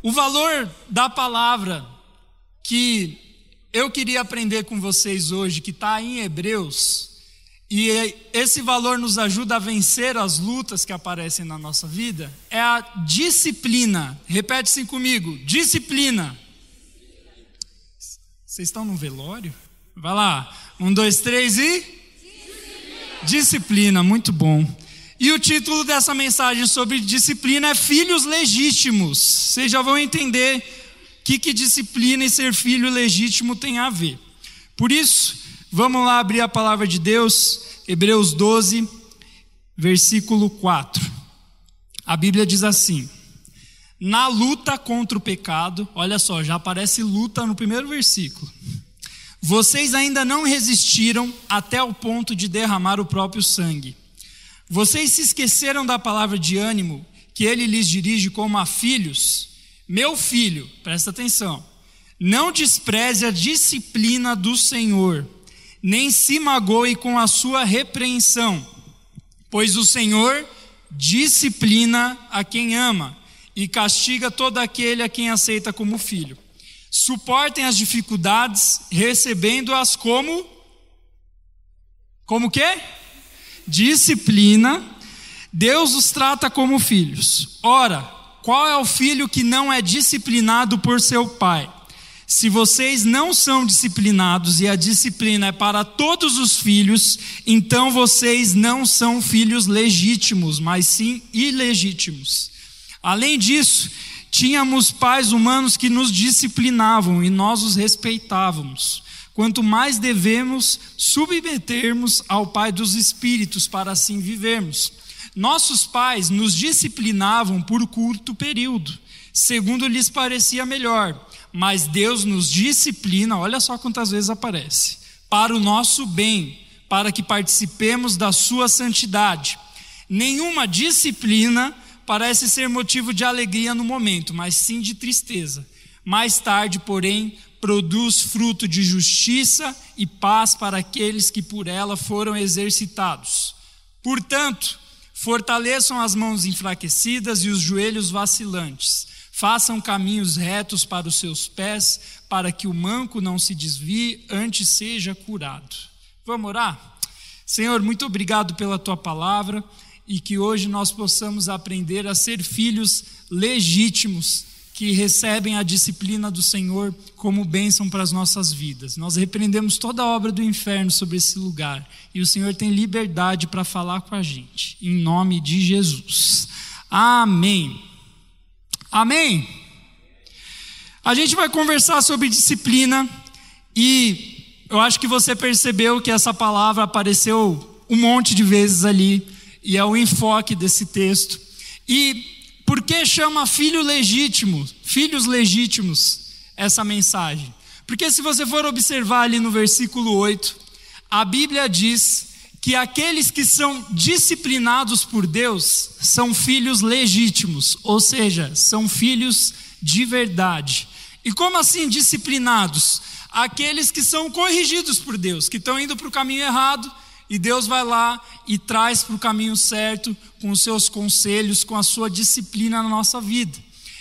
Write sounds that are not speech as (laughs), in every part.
O valor da palavra que eu queria aprender com vocês hoje, que está em Hebreus, e esse valor nos ajuda a vencer as lutas que aparecem na nossa vida, é a disciplina. Repete assim comigo: disciplina. Vocês estão no velório? Vai lá. Um, dois, três e. Disciplina. disciplina, muito bom. E o título dessa mensagem sobre disciplina é Filhos Legítimos. Vocês já vão entender o que, que disciplina e ser filho legítimo tem a ver. Por isso, vamos lá abrir a palavra de Deus, Hebreus 12, versículo 4. A Bíblia diz assim: Na luta contra o pecado, olha só, já aparece luta no primeiro versículo. Vocês ainda não resistiram até o ponto de derramar o próprio sangue vocês se esqueceram da palavra de ânimo que ele lhes dirige como a filhos? Meu filho, presta atenção, não despreze a disciplina do Senhor, nem se magoe com a sua repreensão, pois o Senhor disciplina a quem ama e castiga todo aquele a quem aceita como filho. Suportem as dificuldades, recebendo-as como como quê? Disciplina, Deus os trata como filhos. Ora, qual é o filho que não é disciplinado por seu pai? Se vocês não são disciplinados e a disciplina é para todos os filhos, então vocês não são filhos legítimos, mas sim ilegítimos. Além disso, tínhamos pais humanos que nos disciplinavam e nós os respeitávamos quanto mais devemos submetermos ao Pai dos Espíritos para assim vivermos. Nossos pais nos disciplinavam por curto período, segundo lhes parecia melhor, mas Deus nos disciplina, olha só quantas vezes aparece, para o nosso bem, para que participemos da sua santidade. Nenhuma disciplina parece ser motivo de alegria no momento, mas sim de tristeza. Mais tarde, porém, produz fruto de justiça e paz para aqueles que por ela foram exercitados. Portanto, fortaleçam as mãos enfraquecidas e os joelhos vacilantes. Façam caminhos retos para os seus pés, para que o manco não se desvie, antes seja curado. Vamos orar? Senhor, muito obrigado pela tua palavra e que hoje nós possamos aprender a ser filhos legítimos que recebem a disciplina do Senhor como bênção para as nossas vidas. Nós repreendemos toda a obra do inferno sobre esse lugar e o Senhor tem liberdade para falar com a gente, em nome de Jesus. Amém. Amém. A gente vai conversar sobre disciplina e eu acho que você percebeu que essa palavra apareceu um monte de vezes ali e é o enfoque desse texto. E por que chama filho legítimo, filhos legítimos, essa mensagem? Porque se você for observar ali no versículo 8, a Bíblia diz que aqueles que são disciplinados por Deus são filhos legítimos, ou seja, são filhos de verdade. E como assim disciplinados? Aqueles que são corrigidos por Deus, que estão indo para o caminho errado e Deus vai lá e traz para o caminho certo, com os seus conselhos, com a sua disciplina na nossa vida.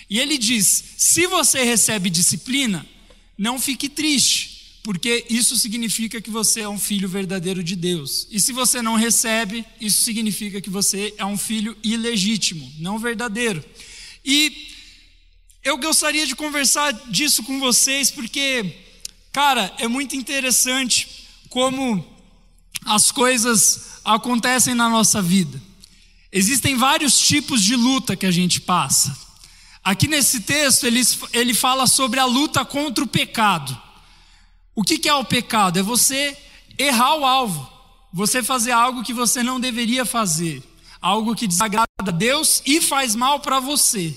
E ele diz: se você recebe disciplina, não fique triste, porque isso significa que você é um filho verdadeiro de Deus. E se você não recebe, isso significa que você é um filho ilegítimo, não verdadeiro. E eu gostaria de conversar disso com vocês, porque, cara, é muito interessante como as coisas acontecem na nossa vida. Existem vários tipos de luta que a gente passa. Aqui nesse texto ele, ele fala sobre a luta contra o pecado. O que, que é o pecado? É você errar o alvo, você fazer algo que você não deveria fazer, algo que desagrada a Deus e faz mal para você.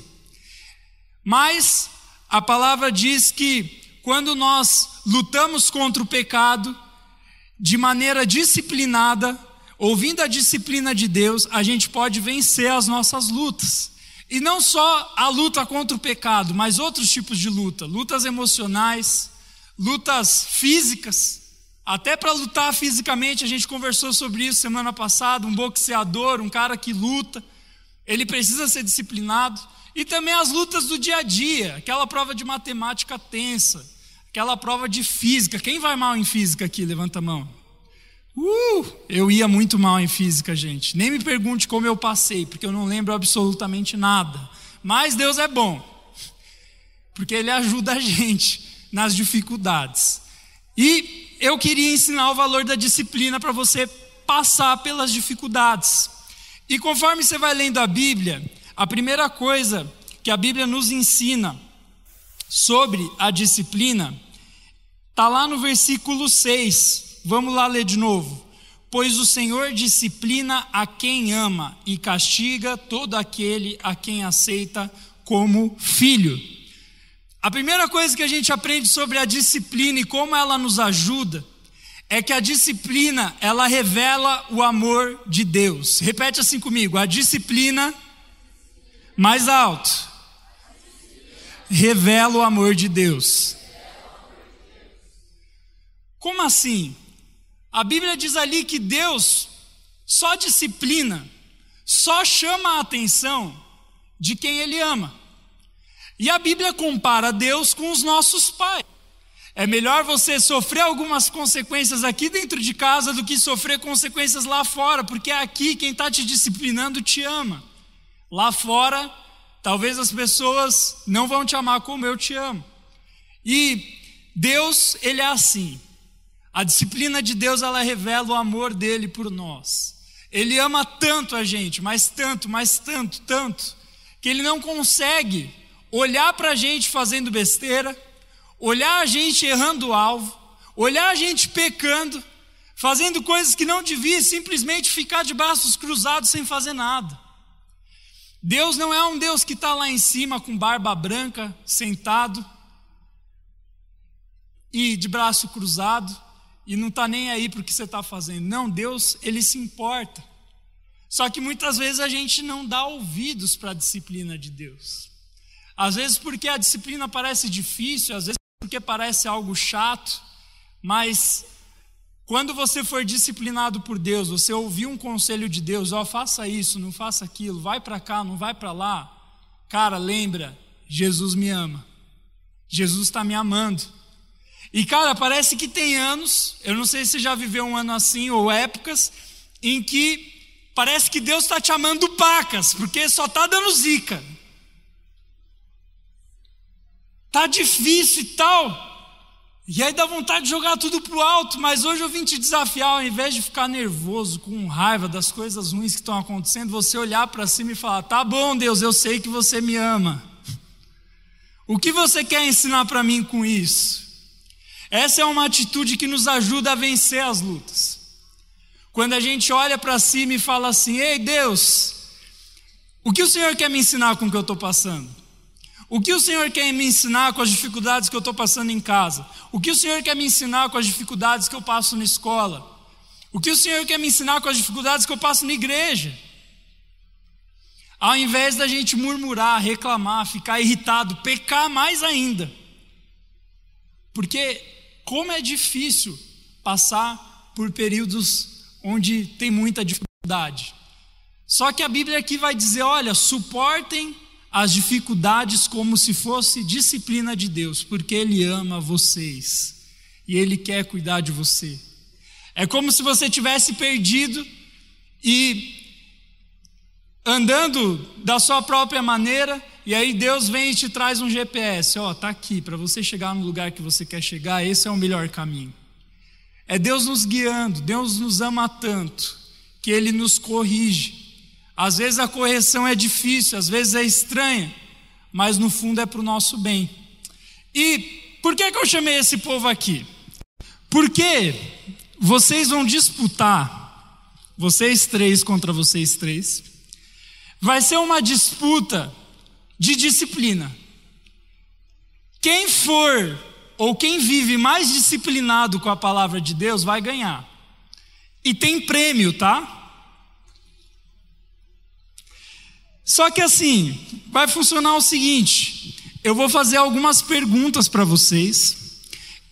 Mas a palavra diz que quando nós lutamos contra o pecado, de maneira disciplinada, ouvindo a disciplina de Deus, a gente pode vencer as nossas lutas. E não só a luta contra o pecado, mas outros tipos de luta, lutas emocionais, lutas físicas. Até para lutar fisicamente, a gente conversou sobre isso semana passada, um boxeador, um cara que luta, ele precisa ser disciplinado. E também as lutas do dia a dia, aquela prova de matemática tensa, aquela prova de física. Quem vai mal em física aqui? Levanta a mão. Uh, eu ia muito mal em física, gente. Nem me pergunte como eu passei, porque eu não lembro absolutamente nada. Mas Deus é bom, porque Ele ajuda a gente nas dificuldades. E eu queria ensinar o valor da disciplina para você passar pelas dificuldades. E conforme você vai lendo a Bíblia, a primeira coisa que a Bíblia nos ensina sobre a disciplina está lá no versículo 6. Vamos lá ler de novo. Pois o Senhor disciplina a quem ama e castiga todo aquele a quem aceita como filho. A primeira coisa que a gente aprende sobre a disciplina e como ela nos ajuda é que a disciplina, ela revela o amor de Deus. Repete assim comigo: a disciplina mais alto revela o amor de Deus. Como assim? A Bíblia diz ali que Deus só disciplina, só chama a atenção de quem Ele ama. E a Bíblia compara Deus com os nossos pais. É melhor você sofrer algumas consequências aqui dentro de casa do que sofrer consequências lá fora, porque é aqui quem está te disciplinando te ama. Lá fora, talvez as pessoas não vão te amar como eu te amo. E Deus, Ele é assim. A disciplina de Deus, ela revela o amor dele por nós. Ele ama tanto a gente, mas tanto, mas tanto, tanto, que ele não consegue olhar para a gente fazendo besteira, olhar a gente errando o alvo, olhar a gente pecando, fazendo coisas que não devia simplesmente ficar de braços cruzados sem fazer nada. Deus não é um Deus que está lá em cima com barba branca, sentado e de braço cruzado e não está nem aí para o que você está fazendo. Não, Deus, Ele se importa. Só que muitas vezes a gente não dá ouvidos para a disciplina de Deus. Às vezes porque a disciplina parece difícil, às vezes porque parece algo chato, mas quando você for disciplinado por Deus, você ouvir um conselho de Deus, ó, oh, faça isso, não faça aquilo, vai para cá, não vai para lá. Cara, lembra, Jesus me ama. Jesus está me amando. E, cara, parece que tem anos, eu não sei se você já viveu um ano assim, ou épocas, em que parece que Deus está te amando pacas, porque só está dando zica. Tá difícil e tal. E aí dá vontade de jogar tudo pro alto, mas hoje eu vim te desafiar, ao invés de ficar nervoso, com raiva das coisas ruins que estão acontecendo, você olhar para cima e falar: "Tá bom, Deus, eu sei que você me ama. O que você quer ensinar para mim com isso?" Essa é uma atitude que nos ajuda a vencer as lutas. Quando a gente olha para cima e fala assim: Ei Deus, o que o Senhor quer me ensinar com o que eu estou passando? O que o Senhor quer me ensinar com as dificuldades que eu estou passando em casa? O que o Senhor quer me ensinar com as dificuldades que eu passo na escola? O que o Senhor quer me ensinar com as dificuldades que eu passo na igreja? Ao invés da gente murmurar, reclamar, ficar irritado, pecar mais ainda. Porque como é difícil passar por períodos onde tem muita dificuldade. Só que a Bíblia aqui vai dizer: olha, suportem as dificuldades como se fosse disciplina de Deus, porque Ele ama vocês e Ele quer cuidar de você. É como se você tivesse perdido e andando da sua própria maneira e aí Deus vem e te traz um GPS, ó, tá aqui para você chegar no lugar que você quer chegar, esse é o melhor caminho. É Deus nos guiando, Deus nos ama tanto que ele nos corrige. Às vezes a correção é difícil, às vezes é estranha, mas no fundo é para o nosso bem. E por que, que eu chamei esse povo aqui? Porque vocês vão disputar, vocês três contra vocês três, vai ser uma disputa de disciplina. Quem for ou quem vive mais disciplinado com a palavra de Deus vai ganhar. E tem prêmio, tá? Só que assim, vai funcionar o seguinte: eu vou fazer algumas perguntas para vocês.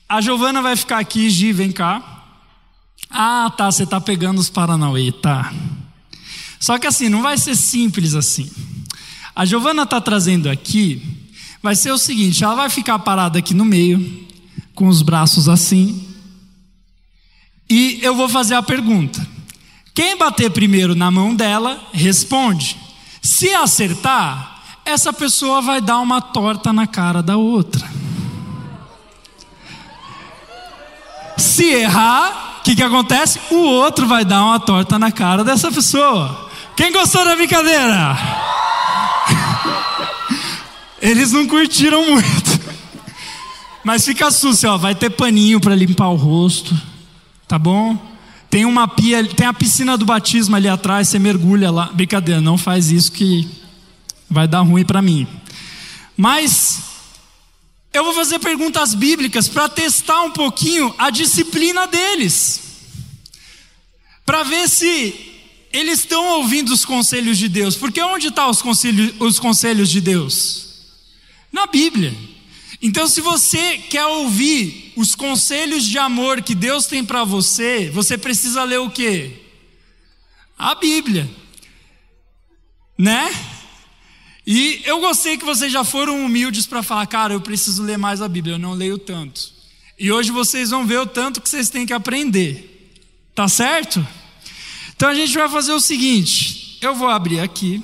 A Giovana vai ficar aqui, Gi, vem cá. Ah, tá, você tá pegando os Paranauê, tá. Só que assim, não vai ser simples assim. A Giovana está trazendo aqui, vai ser o seguinte: ela vai ficar parada aqui no meio, com os braços assim, e eu vou fazer a pergunta. Quem bater primeiro na mão dela, responde. Se acertar, essa pessoa vai dar uma torta na cara da outra. Se errar, o que, que acontece? O outro vai dar uma torta na cara dessa pessoa. Quem gostou da brincadeira? (laughs) Eles não curtiram muito. Mas fica susto, ó, vai ter paninho para limpar o rosto, tá bom? Tem uma pia, tem a piscina do batismo ali atrás, você mergulha lá. Brincadeira, não faz isso que vai dar ruim para mim. Mas eu vou fazer perguntas bíblicas para testar um pouquinho a disciplina deles. Para ver se eles estão ouvindo os conselhos de Deus. Porque onde estão tá os conselhos, os conselhos de Deus? Na Bíblia. Então, se você quer ouvir os conselhos de amor que Deus tem para você, você precisa ler o quê? A Bíblia. Né? E eu gostei que vocês já foram humildes para falar, cara, eu preciso ler mais a Bíblia, eu não leio tanto. E hoje vocês vão ver o tanto que vocês têm que aprender. Tá certo? Então a gente vai fazer o seguinte: eu vou abrir aqui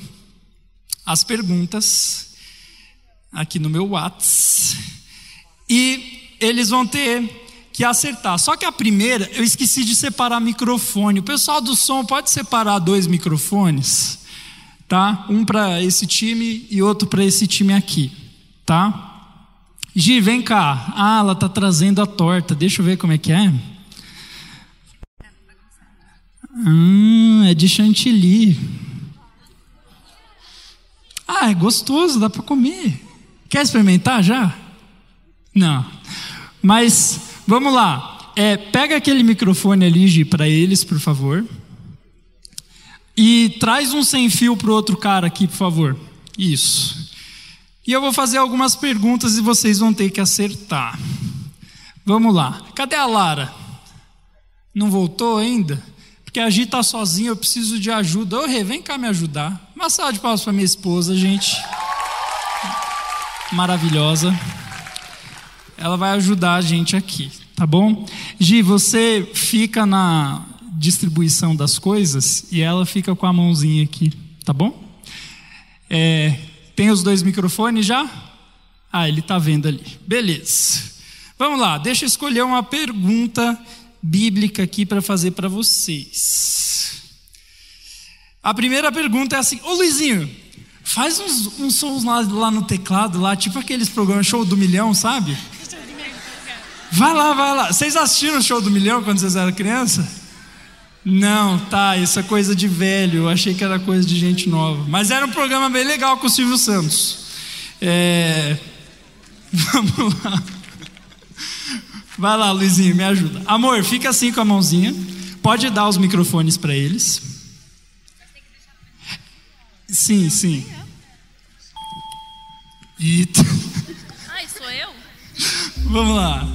as perguntas, aqui no meu WhatsApp, e eles vão ter que acertar. Só que a primeira, eu esqueci de separar microfone. O pessoal do som pode separar dois microfones? tá? Um para esse time e outro para esse time aqui, tá? Gi, vem cá. Ah, ela tá trazendo a torta. Deixa eu ver como é que é. Hum, é de chantilly. Ah, é gostoso, dá para comer. Quer experimentar já? Não. Mas vamos lá. É, pega aquele microfone ali, para eles, por favor. E traz um sem fio para o outro cara aqui, por favor. Isso. E eu vou fazer algumas perguntas e vocês vão ter que acertar. Vamos lá. Cadê a Lara? Não voltou ainda? Porque a Gi está sozinha, eu preciso de ajuda. Ô, Rê, vem cá me ajudar. Uma salva de palmas para minha esposa, gente. Maravilhosa. Ela vai ajudar a gente aqui, tá bom? Gi, você fica na, distribuição das coisas e ela fica com a mãozinha aqui, tá bom? É, tem os dois microfones já? Ah, ele está vendo ali. Beleza. Vamos lá, deixa eu escolher uma pergunta bíblica aqui para fazer para vocês. A primeira pergunta é assim: Ô Luizinho, faz uns, uns sons lá, lá no teclado, lá, tipo aqueles programas show do milhão, sabe? Vai lá, vai lá. Vocês assistiram o show do milhão quando vocês eram criança? Não, tá, isso é coisa de velho. Eu achei que era coisa de gente nova. Mas era um programa bem legal com o Silvio Santos. É... (laughs) Vamos lá. Vai lá, Luizinho, me ajuda. Amor, fica assim com a mãozinha. Pode dar os microfones para eles. Sim, sim. Eita. Ai, sou eu? (laughs) Vamos lá.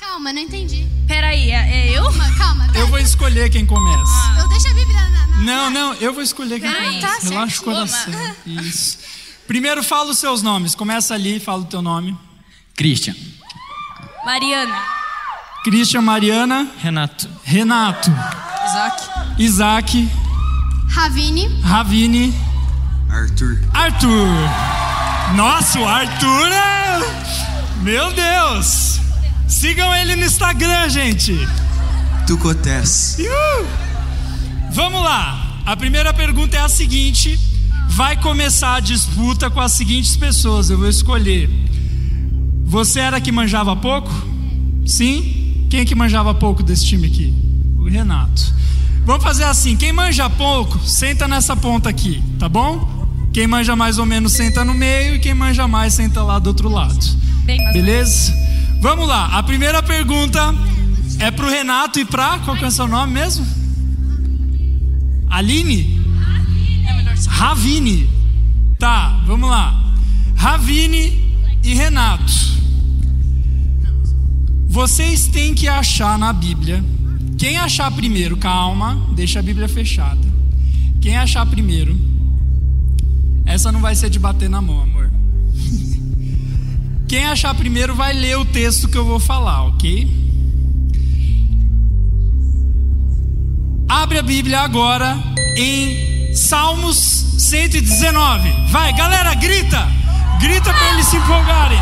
Calma, não entendi. Peraí, é, é eu? Calma, calma. Pera. Eu vou escolher quem começa. Ah. Eu deixo a Bíblia na. na não, não, eu vou escolher quem Peraí. começa. Tá Relaxa o coração. Isso. Primeiro fala os seus nomes. Começa ali, fala o teu nome. Christian. Mariana. Christian, Mariana. Renato. Renato. Isaac. Isaac. Ravine. Ravine. Arthur. Arthur. Nossa, o Arthur é... Meu Deus. Sigam ele no Instagram, gente. Tucotés. Vamos lá. A primeira pergunta é a seguinte: vai começar a disputa com as seguintes pessoas. Eu vou escolher. Você era que manjava pouco? Sim? Quem é que manjava pouco desse time aqui? O Renato. Vamos fazer assim: quem manja pouco, senta nessa ponta aqui, tá bom? Quem manja mais ou menos senta no meio e quem manja mais senta lá do outro lado. Beleza? Vamos lá, a primeira pergunta é para o Renato e para. Qual que é o seu nome mesmo? Aline? Ravine. Tá, vamos lá. Ravine e Renato. Vocês têm que achar na Bíblia. Quem achar primeiro, calma, deixa a Bíblia fechada. Quem achar primeiro Essa não vai ser de bater na mão, amor. Quem achar primeiro vai ler o texto que eu vou falar, ok? Abre a Bíblia agora em Salmos 119. Vai, galera, grita! Grita para eles se empolgarem.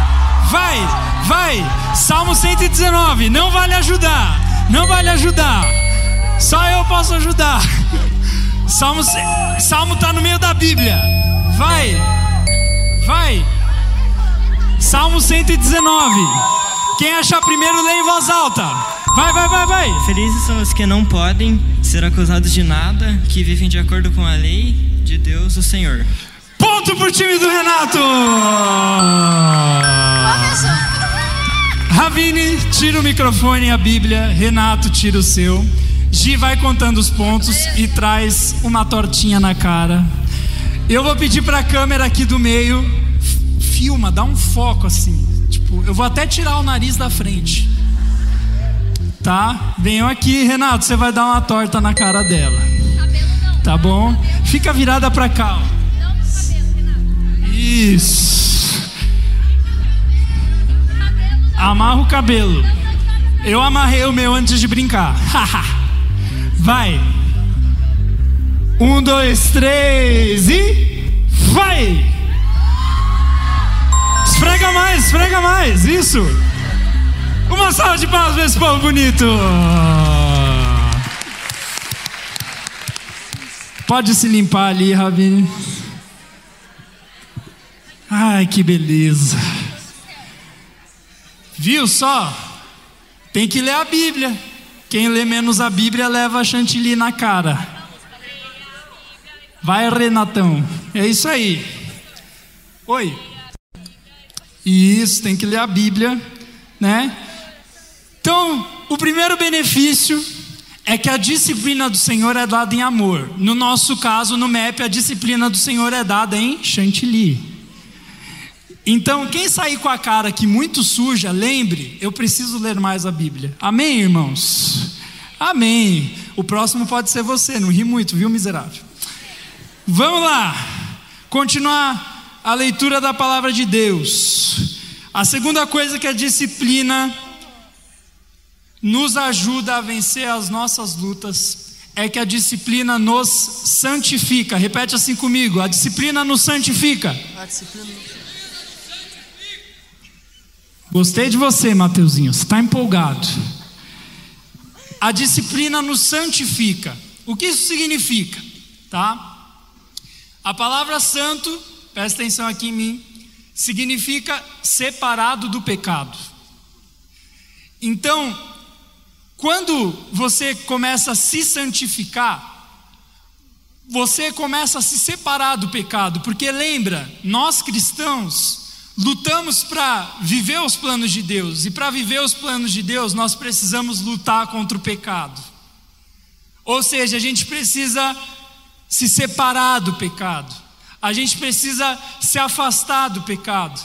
Vai, vai. Salmo 119. Não vale ajudar. Não vale ajudar. Só eu posso ajudar. Salmo, Salmo está no meio da Bíblia. Vai, vai. Salmo 119. Quem achar primeiro, lê em voz alta. Vai, vai, vai, vai. Felizes são os que não podem ser acusados de nada, que vivem de acordo com a lei de Deus, o Senhor. Ponto pro time do Renato. Ravine, tira o microfone e a Bíblia. Renato, tira o seu. Gi vai contando os pontos e traz uma tortinha na cara. Eu vou pedir para a câmera aqui do meio, filma, dá um foco assim. Tipo, eu vou até tirar o nariz da frente. Tá? Venham aqui, Renato, você vai dar uma torta na cara dela. Tá bom? Fica virada para cá. Ó. Isso. Amarra o cabelo. Eu amarrei o meu antes de brincar. (laughs) Vai. Um, dois, três e vai! Esfrega mais, esfrega mais, isso! Uma salva de palmas para esse povo bonito! Pode se limpar ali, Rabine. Ai, que beleza. Viu só? Tem que ler a Bíblia. Quem lê menos a Bíblia leva a chantilly na cara. Vai, Renatão. É isso aí. Oi. Isso, tem que ler a Bíblia, né? Então, o primeiro benefício é que a disciplina do Senhor é dada em amor. No nosso caso, no MEP, a disciplina do Senhor é dada em chantilly. Então, quem sair com a cara aqui muito suja, lembre, eu preciso ler mais a Bíblia. Amém, irmãos? Amém. O próximo pode ser você, não ri muito, viu, miserável? Vamos lá, continuar a leitura da palavra de Deus. A segunda coisa que a disciplina nos ajuda a vencer as nossas lutas é que a disciplina nos santifica. Repete assim comigo: a disciplina nos santifica. A disciplina Gostei de você, Mateuzinho. Você está empolgado. A disciplina nos santifica. O que isso significa? Tá? A palavra santo, presta atenção aqui em mim, significa separado do pecado. Então, quando você começa a se santificar, você começa a se separar do pecado, porque lembra, nós cristãos, lutamos para viver os planos de Deus, e para viver os planos de Deus, nós precisamos lutar contra o pecado. Ou seja, a gente precisa se separar do pecado, a gente precisa se afastar do pecado,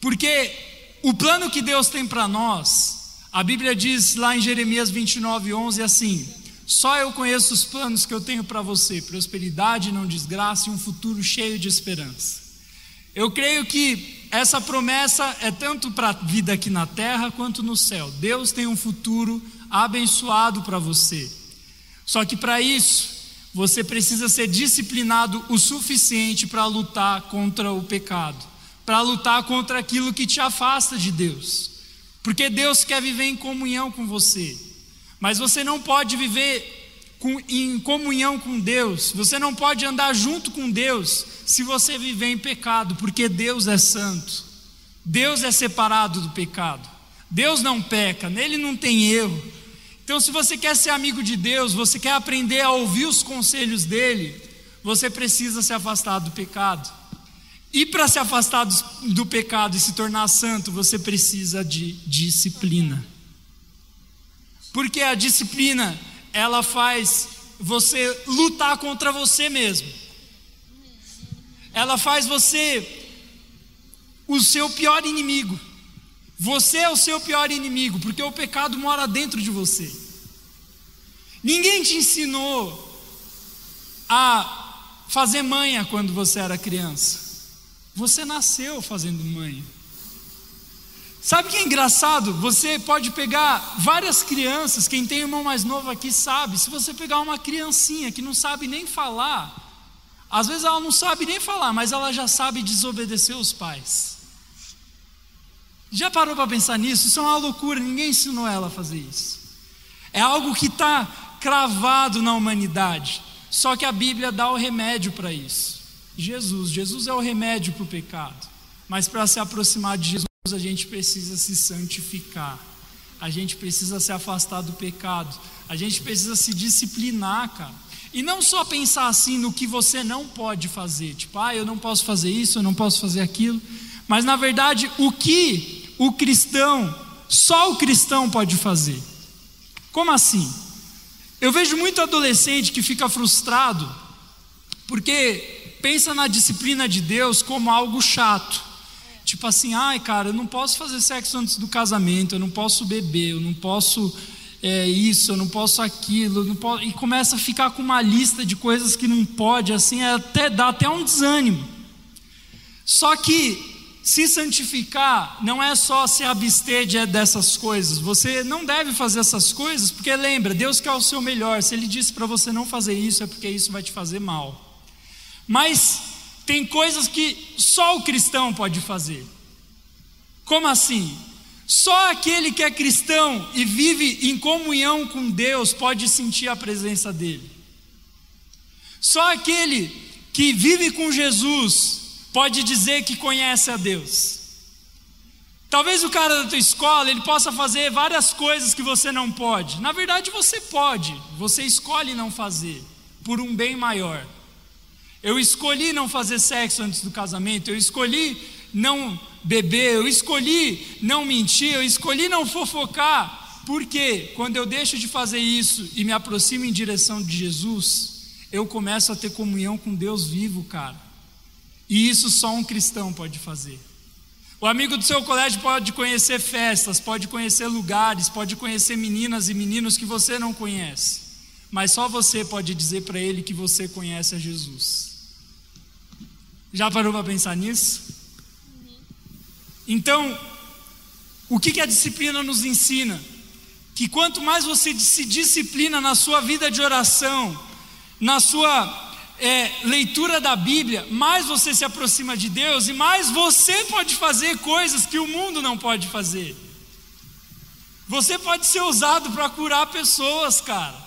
porque o plano que Deus tem para nós, a Bíblia diz lá em Jeremias 29, 11 assim: Só eu conheço os planos que eu tenho para você, prosperidade, não desgraça e um futuro cheio de esperança. Eu creio que essa promessa é tanto para a vida aqui na terra quanto no céu. Deus tem um futuro abençoado para você. Só que para isso, você precisa ser disciplinado o suficiente para lutar contra o pecado, para lutar contra aquilo que te afasta de Deus. Porque Deus quer viver em comunhão com você. Mas você não pode viver com, em comunhão com Deus, você não pode andar junto com Deus se você viver em pecado, porque Deus é santo, Deus é separado do pecado, Deus não peca, nele não tem erro. Então, se você quer ser amigo de Deus, você quer aprender a ouvir os conselhos dele, você precisa se afastar do pecado. E para se afastar do, do pecado e se tornar santo, você precisa de disciplina. Porque a disciplina ela faz você lutar contra você mesmo. Ela faz você o seu pior inimigo. Você é o seu pior inimigo, porque o pecado mora dentro de você. Ninguém te ensinou a fazer manha quando você era criança. Você nasceu fazendo manha. Sabe que é engraçado? Você pode pegar várias crianças, quem tem irmão mais novo aqui sabe. Se você pegar uma criancinha que não sabe nem falar, às vezes ela não sabe nem falar, mas ela já sabe desobedecer os pais. Já parou para pensar nisso? Isso é uma loucura, ninguém ensinou ela a fazer isso. É algo que está cravado na humanidade. Só que a Bíblia dá o remédio para isso. Jesus. Jesus é o remédio para o pecado. Mas para se aproximar de Jesus, a gente precisa se santificar. A gente precisa se afastar do pecado. A gente precisa se disciplinar, cara. E não só pensar assim no que você não pode fazer, tipo, ah, eu não posso fazer isso, eu não posso fazer aquilo, mas na verdade, o que o cristão, só o cristão pode fazer. Como assim? Eu vejo muito adolescente que fica frustrado porque pensa na disciplina de Deus como algo chato. Tipo assim, ai cara, eu não posso fazer sexo antes do casamento, eu não posso beber, eu não posso é, isso, eu não posso aquilo, não posso... e começa a ficar com uma lista de coisas que não pode, assim, é até dá até um desânimo. Só que se santificar não é só se abster de, dessas coisas. Você não deve fazer essas coisas, porque lembra, Deus quer o seu melhor. Se Ele disse para você não fazer isso, é porque isso vai te fazer mal. Mas tem coisas que só o cristão pode fazer. Como assim? Só aquele que é cristão e vive em comunhão com Deus pode sentir a presença dele. Só aquele que vive com Jesus pode dizer que conhece a Deus. Talvez o cara da tua escola ele possa fazer várias coisas que você não pode. Na verdade, você pode. Você escolhe não fazer por um bem maior. Eu escolhi não fazer sexo antes do casamento. Eu escolhi não beber. Eu escolhi não mentir. Eu escolhi não fofocar. Porque quando eu deixo de fazer isso e me aproximo em direção de Jesus, eu começo a ter comunhão com Deus vivo, cara. E isso só um cristão pode fazer. O amigo do seu colégio pode conhecer festas, pode conhecer lugares, pode conhecer meninas e meninos que você não conhece, mas só você pode dizer para ele que você conhece a Jesus. Já parou para pensar nisso? Então, o que, que a disciplina nos ensina? Que quanto mais você se disciplina na sua vida de oração, na sua é, leitura da Bíblia, mais você se aproxima de Deus e mais você pode fazer coisas que o mundo não pode fazer. Você pode ser usado para curar pessoas, cara.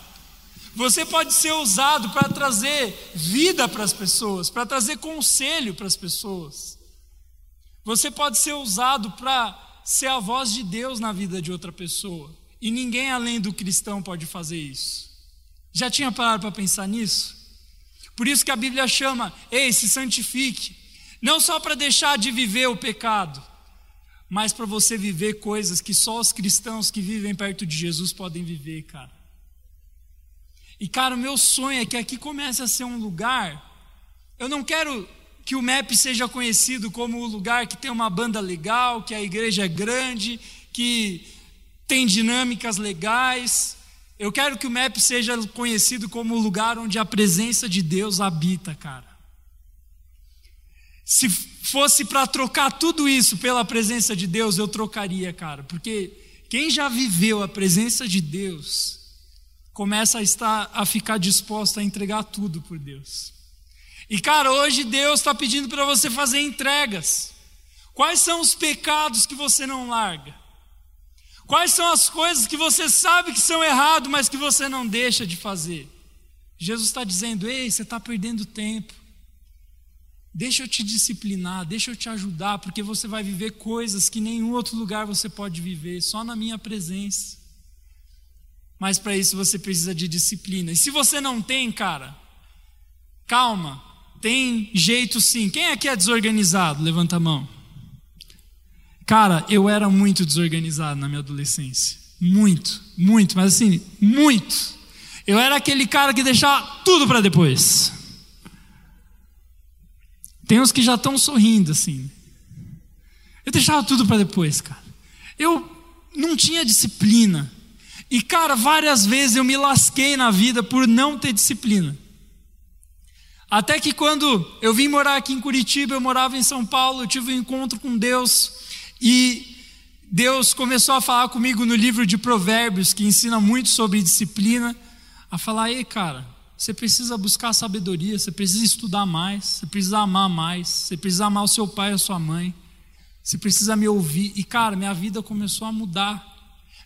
Você pode ser usado para trazer vida para as pessoas, para trazer conselho para as pessoas. Você pode ser usado para ser a voz de Deus na vida de outra pessoa. E ninguém além do cristão pode fazer isso. Já tinha parado para pensar nisso? Por isso que a Bíblia chama, ei, se santifique. Não só para deixar de viver o pecado, mas para você viver coisas que só os cristãos que vivem perto de Jesus podem viver, cara. E, cara, o meu sonho é que aqui comece a ser um lugar. Eu não quero que o MEP seja conhecido como o lugar que tem uma banda legal, que a igreja é grande, que tem dinâmicas legais. Eu quero que o MEP seja conhecido como o lugar onde a presença de Deus habita, cara. Se fosse para trocar tudo isso pela presença de Deus, eu trocaria, cara, porque quem já viveu a presença de Deus começa a estar a ficar disposto a entregar tudo por Deus. E cara, hoje Deus está pedindo para você fazer entregas. Quais são os pecados que você não larga? Quais são as coisas que você sabe que são errado, mas que você não deixa de fazer? Jesus está dizendo: ei, você está perdendo tempo. Deixa eu te disciplinar, deixa eu te ajudar, porque você vai viver coisas que nenhum outro lugar você pode viver, só na minha presença. Mas para isso você precisa de disciplina. E se você não tem, cara, calma, tem jeito sim. Quem aqui é desorganizado? Levanta a mão. Cara, eu era muito desorganizado na minha adolescência. Muito, muito, mas assim, muito. Eu era aquele cara que deixava tudo para depois. Tem uns que já estão sorrindo assim. Eu deixava tudo para depois, cara. Eu não tinha disciplina. E, cara, várias vezes eu me lasquei na vida por não ter disciplina. Até que quando eu vim morar aqui em Curitiba, eu morava em São Paulo, eu tive um encontro com Deus e Deus começou a falar comigo no livro de Provérbios, que ensina muito sobre disciplina, a falar: ei, cara, você precisa buscar sabedoria, você precisa estudar mais, você precisa amar mais, você precisa amar o seu pai e a sua mãe, você precisa me ouvir. E, cara, minha vida começou a mudar.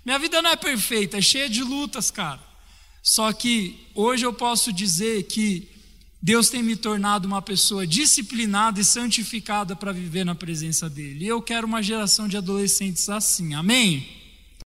Minha vida não é perfeita, é cheia de lutas, cara. Só que hoje eu posso dizer que Deus tem me tornado uma pessoa disciplinada e santificada para viver na presença dEle. E eu quero uma geração de adolescentes assim, amém?